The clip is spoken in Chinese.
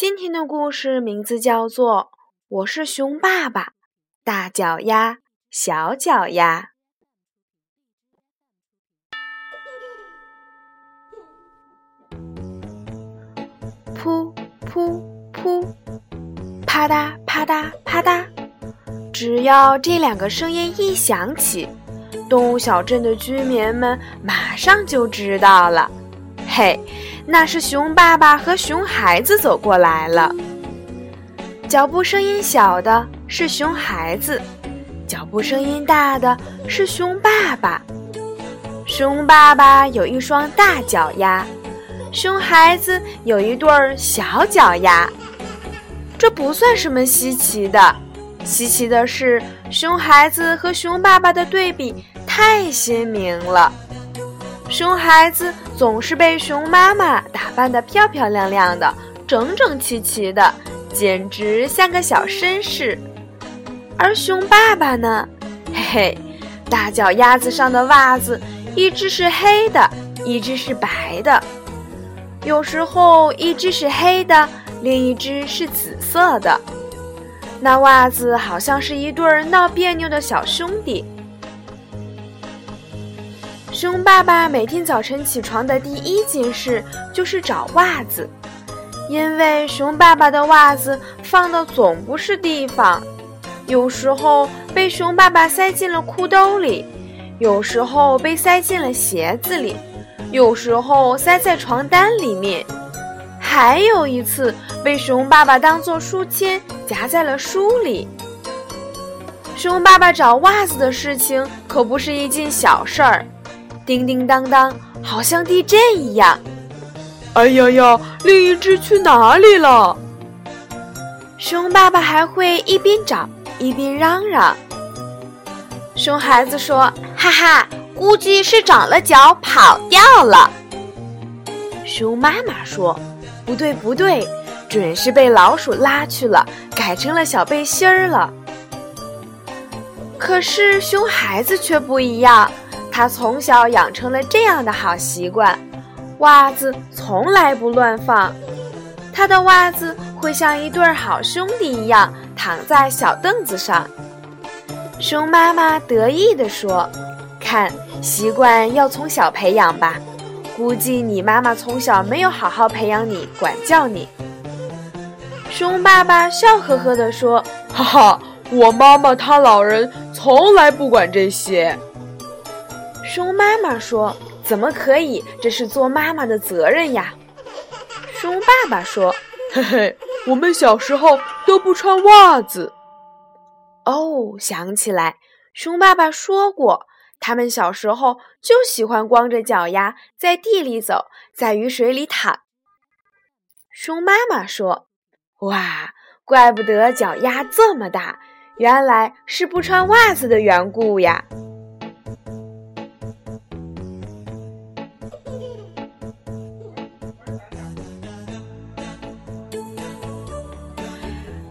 今天的故事名字叫做《我是熊爸爸，大脚丫，小脚丫》。噗噗噗，啪嗒啪嗒啪嗒，只要这两个声音一响起，动物小镇的居民们马上就知道了。嘿！那是熊爸爸和熊孩子走过来了。脚步声音小的是熊孩子，脚步声音大的是熊爸爸。熊爸爸有一双大脚丫，熊孩子有一对儿小脚丫。这不算什么稀奇的，稀奇的是熊孩子和熊爸爸的对比太鲜明了。熊孩子总是被熊妈妈打扮得漂漂亮亮的、整整齐齐的，简直像个小绅士。而熊爸爸呢，嘿嘿，大脚丫子上的袜子一只是黑的，一只是白的，有时候一只是黑的，另一只是紫色的。那袜子好像是一对闹别扭的小兄弟。熊爸爸每天早晨起床的第一件事就是找袜子，因为熊爸爸的袜子放的总不是地方，有时候被熊爸爸塞进了裤兜里，有时候被塞进了鞋子里，有时候塞在床单里面，还有一次被熊爸爸当做书签夹在了书里。熊爸爸找袜子的事情可不是一件小事儿。叮叮当当，好像地震一样。哎呀呀，另一只去哪里了？熊爸爸还会一边找一边嚷嚷。熊孩子说：“哈哈，估计是长了脚跑掉了。”熊妈妈说：“不对不对，准是被老鼠拉去了，改成了小背心儿了。”可是熊孩子却不一样。他从小养成了这样的好习惯，袜子从来不乱放。他的袜子会像一对好兄弟一样躺在小凳子上。熊妈妈得意地说：“看，习惯要从小培养吧。估计你妈妈从小没有好好培养你，管教你。”熊爸爸笑呵呵地说：“哈哈，我妈妈她老人从来不管这些。”熊妈妈说：“怎么可以？这是做妈妈的责任呀。”熊爸爸说：“嘿嘿，我们小时候都不穿袜子。”哦，想起来，熊爸爸说过，他们小时候就喜欢光着脚丫在地里走，在雨水里躺。熊妈妈说：“哇，怪不得脚丫这么大，原来是不穿袜子的缘故呀。”